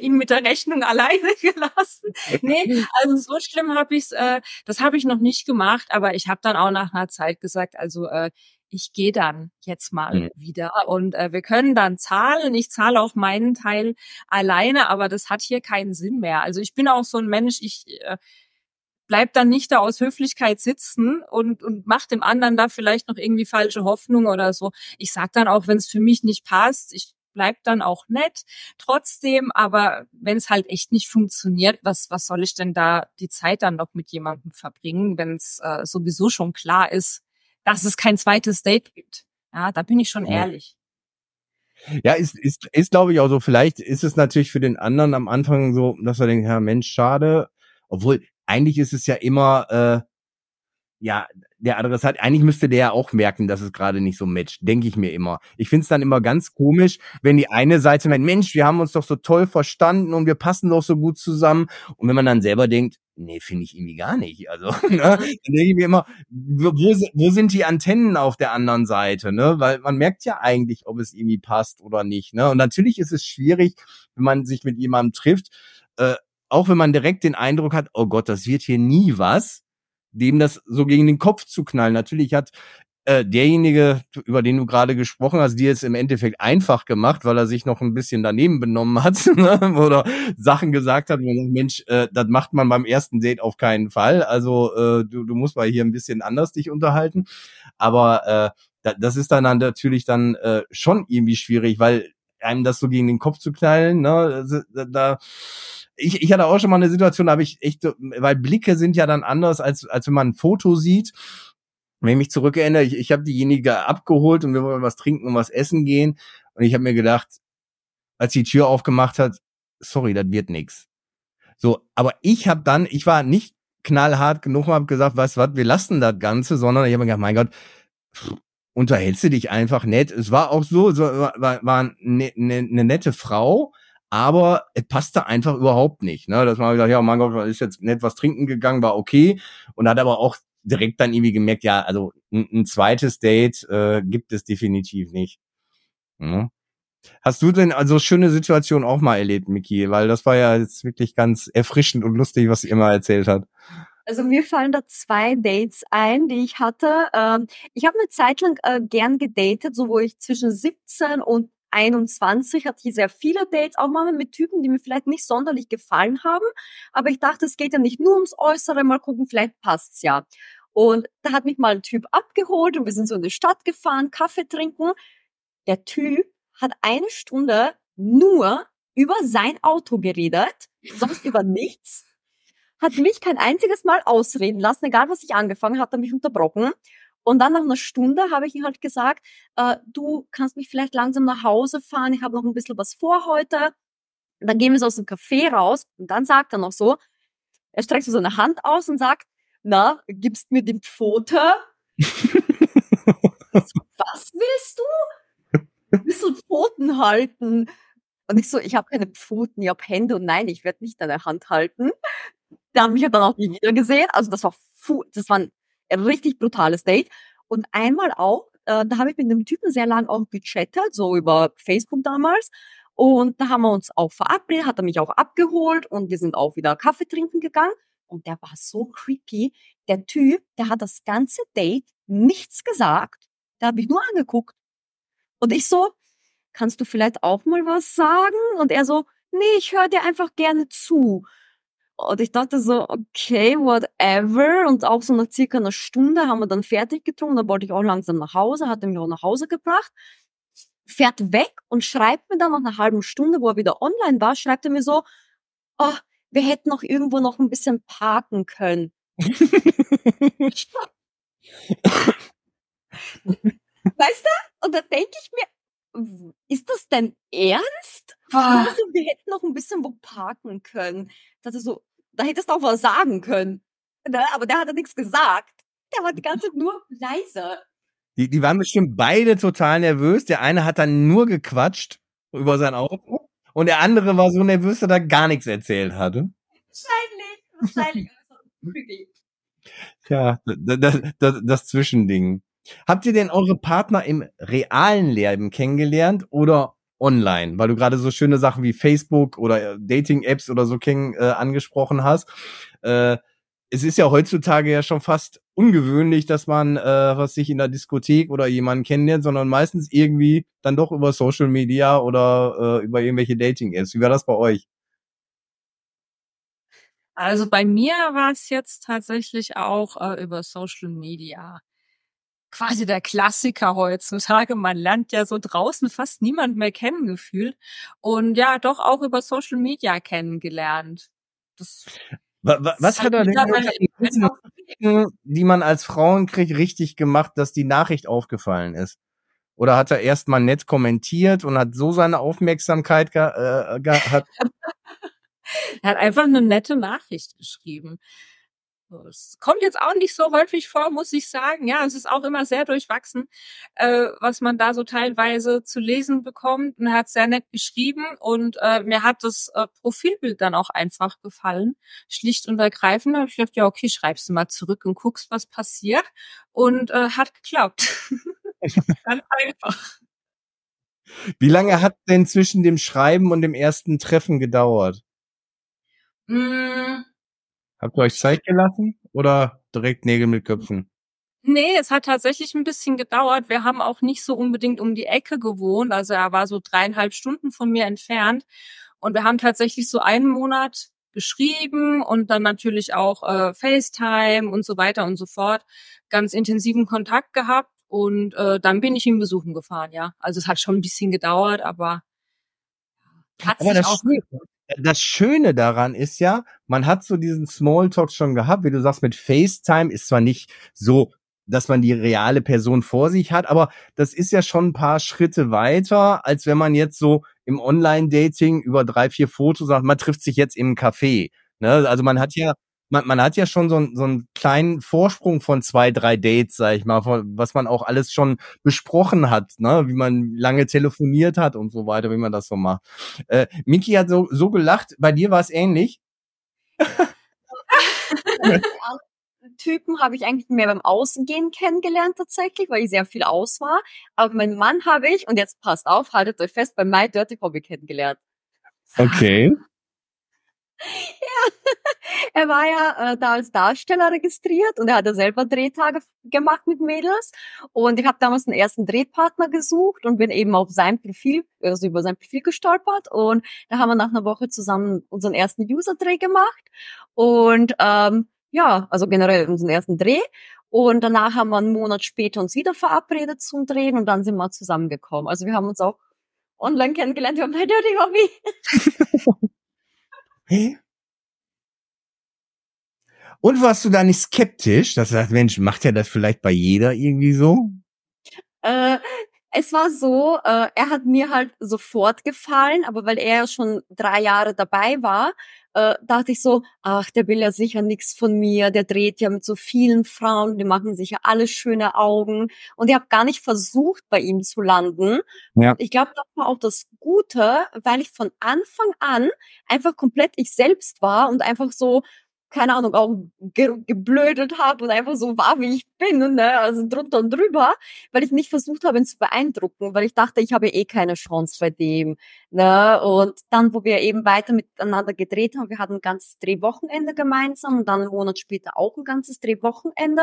Ihn mit der Rechnung alleine gelassen. Nee, also so schlimm habe ich's, äh, das habe ich noch nicht gemacht, aber ich habe dann auch nach einer Zeit gesagt, also äh, ich gehe dann jetzt mal mhm. wieder und äh, wir können dann zahlen. Ich zahle auch meinen Teil alleine, aber das hat hier keinen Sinn mehr. Also ich bin auch so ein Mensch, ich äh, bleib dann nicht da aus Höflichkeit sitzen und, und macht dem anderen da vielleicht noch irgendwie falsche Hoffnung oder so. Ich sag dann auch, wenn es für mich nicht passt, ich bleib dann auch nett trotzdem, aber wenn es halt echt nicht funktioniert, was, was soll ich denn da die Zeit dann noch mit jemandem verbringen, wenn es äh, sowieso schon klar ist, dass es kein zweites Date gibt. Ja, da bin ich schon ehrlich. Ja, ist, ist, ist glaube ich auch so. Vielleicht ist es natürlich für den anderen am Anfang so, dass er denkt, ja Mensch, schade. Obwohl, eigentlich ist es ja immer, äh, ja, der Adressat, eigentlich müsste der ja auch merken, dass es gerade nicht so matcht, denke ich mir immer. Ich finde es dann immer ganz komisch, wenn die eine Seite meint, Mensch, wir haben uns doch so toll verstanden und wir passen doch so gut zusammen. Und wenn man dann selber denkt, nee, finde ich irgendwie gar nicht. Also, ne, dann denke ich mir immer, wo, wo sind die Antennen auf der anderen Seite, ne? Weil man merkt ja eigentlich, ob es irgendwie passt oder nicht, ne? Und natürlich ist es schwierig, wenn man sich mit jemandem trifft, äh, auch wenn man direkt den Eindruck hat, oh Gott, das wird hier nie was, dem das so gegen den Kopf zu knallen. Natürlich hat äh, derjenige, über den du gerade gesprochen hast, dir es im Endeffekt einfach gemacht, weil er sich noch ein bisschen daneben benommen hat ne? oder Sachen gesagt hat, Mensch, äh, das macht man beim ersten Date auf keinen Fall. Also äh, du, du musst mal hier ein bisschen anders dich unterhalten. Aber äh, das ist dann, dann natürlich dann äh, schon irgendwie schwierig, weil einem das so gegen den Kopf zu knallen, ne, da, da ich, ich hatte auch schon mal eine Situation, da habe ich echt, weil Blicke sind ja dann anders, als, als wenn man ein Foto sieht. Wenn ich mich zurückerinnere, ich, ich habe diejenige abgeholt und wir wollen was trinken und was essen gehen. Und ich habe mir gedacht, als die Tür aufgemacht hat, sorry, das wird nix. So, aber ich habe dann, ich war nicht knallhart genug und habe gesagt, weißt du was, wir lassen das Ganze, sondern ich habe mir gedacht, mein Gott, unterhältst du dich einfach nett. Es war auch so, so war, war eine, eine, eine nette Frau, aber es passte einfach überhaupt nicht. Ne? Dass man gesagt, ja, mein Gott, man ist jetzt nett was trinken gegangen, war okay. Und hat aber auch direkt dann irgendwie gemerkt, ja, also ein, ein zweites Date äh, gibt es definitiv nicht. Mhm. Hast du denn also schöne Situation auch mal erlebt, Miki? Weil das war ja jetzt wirklich ganz erfrischend und lustig, was sie immer erzählt hat. Also mir fallen da zwei Dates ein, die ich hatte. Ähm, ich habe eine Zeit lang äh, gern gedatet, so wo ich zwischen 17 und 21 hatte ich sehr viele Dates, auch mal mit Typen, die mir vielleicht nicht sonderlich gefallen haben. Aber ich dachte, es geht ja nicht nur ums Äußere, mal gucken, vielleicht passt's ja. Und da hat mich mal ein Typ abgeholt und wir sind so in die Stadt gefahren, Kaffee trinken. Der Typ hat eine Stunde nur über sein Auto geredet, sonst über nichts. Hat mich kein einziges Mal ausreden lassen, egal was ich angefangen hat, er mich unterbrochen. Und dann nach einer Stunde habe ich ihm halt gesagt, äh, du kannst mich vielleicht langsam nach Hause fahren, ich habe noch ein bisschen was vor heute. Dann gehen wir so aus dem Café raus und dann sagt er noch so, er streckt so seine Hand aus und sagt, na, gibst mir die Pfote? was willst du? Willst du Pfoten halten? Und ich so, ich habe keine Pfoten, ich habe Hände und nein, ich werde nicht deine Hand halten. Da haben mich ja dann auch nie wieder gesehen. Also das war, das war ein richtig brutales Date. Und einmal auch, äh, da habe ich mit einem Typen sehr lang auch gechattet, so über Facebook damals. Und da haben wir uns auch verabredet, hat er mich auch abgeholt und wir sind auch wieder Kaffee trinken gegangen. Und der war so creepy. Der Typ, der hat das ganze Date nichts gesagt. Der hat mich nur angeguckt. Und ich so, kannst du vielleicht auch mal was sagen? Und er so, nee, ich höre dir einfach gerne zu. Und ich dachte so, okay, whatever. Und auch so nach circa einer Stunde haben wir dann fertig getrunken. Da wollte ich auch langsam nach Hause, hat er mich auch nach Hause gebracht. Fährt weg und schreibt mir dann nach einer halben Stunde, wo er wieder online war, schreibt er mir so, oh, wir hätten noch irgendwo noch ein bisschen parken können. weißt du? Und da denke ich mir, ist das denn ernst? Also, wir hätten noch ein bisschen wo parken können. Das ist so, da hättest du auch was sagen können. Ne? Aber der hat ja nichts gesagt. Der war die ganze Zeit nur leise. Die, die waren bestimmt beide total nervös. Der eine hat dann nur gequatscht über sein Auto und der andere war so nervös, dass er gar nichts erzählt hatte. Wahrscheinlich, wahrscheinlich. ja, das, das, das Zwischending. Habt ihr denn eure Partner im realen Leben kennengelernt oder online, weil du gerade so schöne Sachen wie Facebook oder äh, Dating-Apps oder so kenn, äh, angesprochen hast. Äh, es ist ja heutzutage ja schon fast ungewöhnlich, dass man äh, was sich in der Diskothek oder jemanden kennenlernt, sondern meistens irgendwie dann doch über Social Media oder äh, über irgendwelche Dating-Apps. Wie war das bei euch? Also bei mir war es jetzt tatsächlich auch äh, über Social Media. Quasi der Klassiker heutzutage. Man lernt ja so draußen fast niemand mehr kennen gefühlt. Und ja, doch auch über Social Media kennengelernt. Das was hat er denn die man als Frauen kriegt, richtig gemacht, dass die Nachricht aufgefallen ist? Oder hat er erst mal nett kommentiert und hat so seine Aufmerksamkeit ge äh, gehabt? er hat einfach eine nette Nachricht geschrieben. Es kommt jetzt auch nicht so häufig vor, muss ich sagen. Ja, es ist auch immer sehr durchwachsen, äh, was man da so teilweise zu lesen bekommt. Und er hat sehr nett geschrieben und äh, mir hat das äh, Profilbild dann auch einfach gefallen. Schlicht und ergreifend habe ich gedacht, ja, okay, schreibst du mal zurück und guckst, was passiert. Und äh, hat geklappt. Ganz einfach. Wie lange hat denn zwischen dem Schreiben und dem ersten Treffen gedauert? Mm, Habt ihr euch Zeit gelassen oder direkt Nägel mit Köpfen? Nee, es hat tatsächlich ein bisschen gedauert. Wir haben auch nicht so unbedingt um die Ecke gewohnt. Also er war so dreieinhalb Stunden von mir entfernt. Und wir haben tatsächlich so einen Monat geschrieben und dann natürlich auch äh, FaceTime und so weiter und so fort. Ganz intensiven Kontakt gehabt. Und äh, dann bin ich ihn besuchen gefahren, ja. Also es hat schon ein bisschen gedauert, aber hat aber sich auch das Schöne daran ist ja, man hat so diesen Smalltalk schon gehabt, wie du sagst, mit FaceTime ist zwar nicht so, dass man die reale Person vor sich hat, aber das ist ja schon ein paar Schritte weiter, als wenn man jetzt so im Online-Dating über drei, vier Fotos sagt, man trifft sich jetzt im Café. Ne? Also man hat ja man, man hat ja schon so, ein, so einen kleinen Vorsprung von zwei, drei Dates, sag ich mal, von, was man auch alles schon besprochen hat, ne? wie man lange telefoniert hat und so weiter, wie man das so macht. Äh, Miki hat so, so gelacht, bei dir war es ähnlich. Typen habe ich eigentlich mehr beim Außengehen kennengelernt tatsächlich, weil ich sehr viel aus war. Aber meinen Mann habe ich, und jetzt passt auf, haltet euch fest, bei My Dirty Hobby kennengelernt. Okay. Ja, er war ja äh, da als Darsteller registriert und er hatte selber Drehtage gemacht mit Mädels. Und ich habe damals einen ersten Drehpartner gesucht und bin eben auf sein Profil, also über sein Profil gestolpert. Und da haben wir nach einer Woche zusammen unseren ersten User-Dreh gemacht. Und ähm, ja, also generell unseren ersten Dreh. Und danach haben wir einen Monat später uns wieder verabredet zum Drehen und dann sind wir zusammengekommen. Also wir haben uns auch online kennengelernt, wir haben ein Dirty Hobby. Und warst du da nicht skeptisch, dass du sagst, Mensch, macht ja das vielleicht bei jeder irgendwie so? Äh, es war so, äh, er hat mir halt sofort gefallen, aber weil er schon drei Jahre dabei war, äh, dachte ich so, ach, der will ja sicher nichts von mir, der dreht ja mit so vielen Frauen, die machen sich ja alle schöne Augen. Und ich habe gar nicht versucht, bei ihm zu landen. Ja. Ich glaube, das war auch das Gute, weil ich von Anfang an einfach komplett ich selbst war und einfach so keine Ahnung, auch ge geblödet habe und einfach so war, wie ich bin, ne? also drunter und drüber, weil ich nicht versucht habe, ihn zu beeindrucken, weil ich dachte, ich habe eh keine Chance bei dem. Ne? Und dann, wo wir eben weiter miteinander gedreht haben, wir hatten ein ganzes Drehwochenende gemeinsam und dann einen Monat später auch ein ganzes Drehwochenende.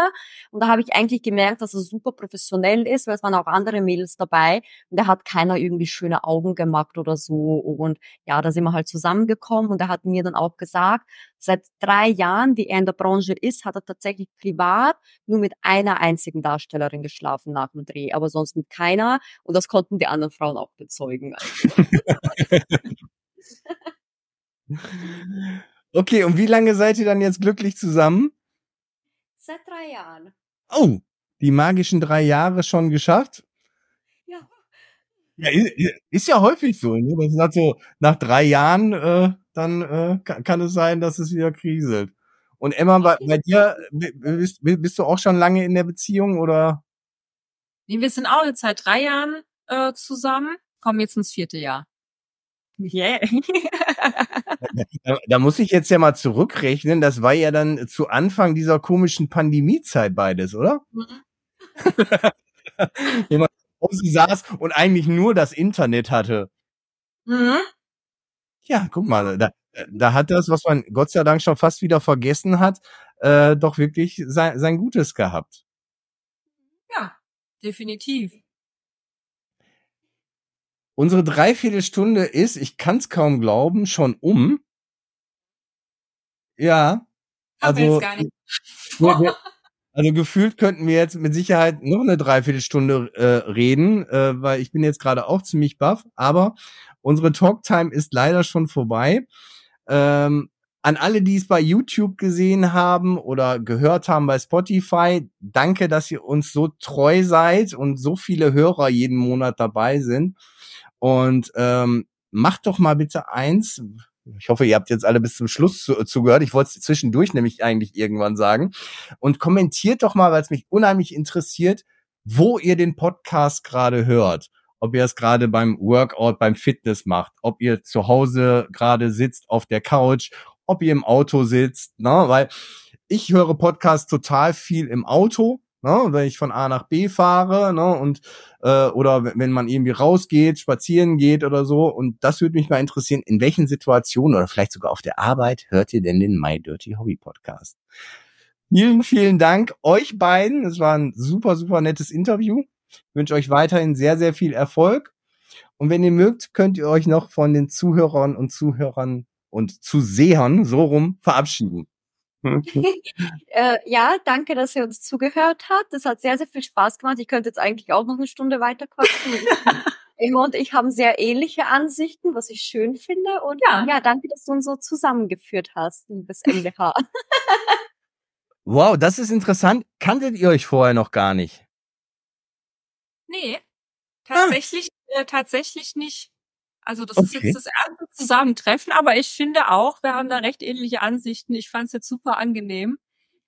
Und da habe ich eigentlich gemerkt, dass er super professionell ist, weil es waren auch andere Mädels dabei und er hat keiner irgendwie schöne Augen gemacht oder so. Und ja, da sind wir halt zusammengekommen und er hat mir dann auch gesagt, seit drei Jahren, die er in der Branche ist, hat er tatsächlich privat nur mit einer einzigen Darstellerin geschlafen nach dem Dreh, aber sonst mit keiner. Und das konnten die anderen Frauen auch bezeugen. okay, und wie lange seid ihr dann jetzt glücklich zusammen? Seit drei Jahren. Oh, die magischen drei Jahre schon geschafft? Ja. Ist ja häufig so. Ne? Das ist so, nach drei Jahren, äh, dann äh, kann, kann es sein, dass es wieder kriselt. Und Emma, bei, bei dir, bist, bist du auch schon lange in der Beziehung oder? Nee, wir sind auch jetzt seit drei Jahren äh, zusammen, kommen jetzt ins vierte Jahr. Yeah. da, da muss ich jetzt ja mal zurückrechnen. Das war ja dann zu Anfang dieser komischen Pandemiezeit beides, oder? Mhm. Jemand draußen saß und eigentlich nur das Internet hatte. Mhm. Ja, guck mal, da, da hat das, was man Gott sei Dank schon fast wieder vergessen hat, äh, doch wirklich sein, sein Gutes gehabt. Ja, definitiv. Unsere Dreiviertelstunde ist, ich kann es kaum glauben, schon um. Ja. Haben wir Also, jetzt gar nicht. wir, wir, also gefühlt könnten wir jetzt mit Sicherheit noch eine Dreiviertelstunde äh, reden, äh, weil ich bin jetzt gerade auch ziemlich baff. Aber unsere Talktime ist leider schon vorbei. Ähm, an alle, die es bei YouTube gesehen haben oder gehört haben bei Spotify, danke, dass ihr uns so treu seid und so viele Hörer jeden Monat dabei sind. Und ähm, macht doch mal bitte eins. Ich hoffe, ihr habt jetzt alle bis zum Schluss zu, zugehört. Ich wollte es zwischendurch nämlich eigentlich irgendwann sagen. Und kommentiert doch mal, weil es mich unheimlich interessiert, wo ihr den Podcast gerade hört. Ob ihr es gerade beim Workout, beim Fitness macht, ob ihr zu Hause gerade sitzt auf der Couch, ob ihr im Auto sitzt, ne? weil ich höre Podcasts total viel im Auto, ne? wenn ich von A nach B fahre ne? und äh, oder wenn man irgendwie rausgeht, spazieren geht oder so. Und das würde mich mal interessieren, in welchen Situationen oder vielleicht sogar auf der Arbeit hört ihr denn den My Dirty Hobby Podcast? Vielen, vielen Dank euch beiden. Es war ein super, super nettes Interview. Ich wünsche euch weiterhin sehr, sehr viel Erfolg. Und wenn ihr mögt, könnt ihr euch noch von den Zuhörern und Zuhörern und Zusehern so rum verabschieden. Äh, ja, danke, dass ihr uns zugehört habt. Das hat sehr, sehr viel Spaß gemacht. Ich könnte jetzt eigentlich auch noch eine Stunde weiter quatschen. Emma und ich haben sehr ähnliche Ansichten, was ich schön finde. Und Ja. ja, danke, dass du uns so zusammengeführt hast, liebes MDH. Wow, das ist interessant. Kanntet ihr euch vorher noch gar nicht? Nee, Ah. tatsächlich, äh, tatsächlich nicht. Also das ist Okay. jetzt das erste Zusammentreffen, aber ich finde auch, wir haben da recht ähnliche Ansichten. Ich fand es jetzt super angenehm.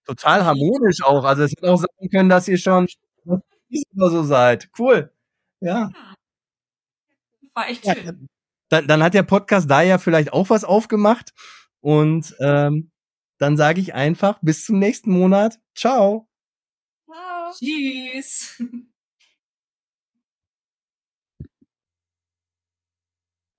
Total harmonisch auch. Also es hätte auch sein können, dass ihr schon so seid. Cool. Ja. War echt Ja, schön. Dann, dann hat der Podcast da ja vielleicht auch was aufgemacht. Und ähm, dann sage ich einfach bis zum nächsten Monat. Ciao. Ciao. Tschüss.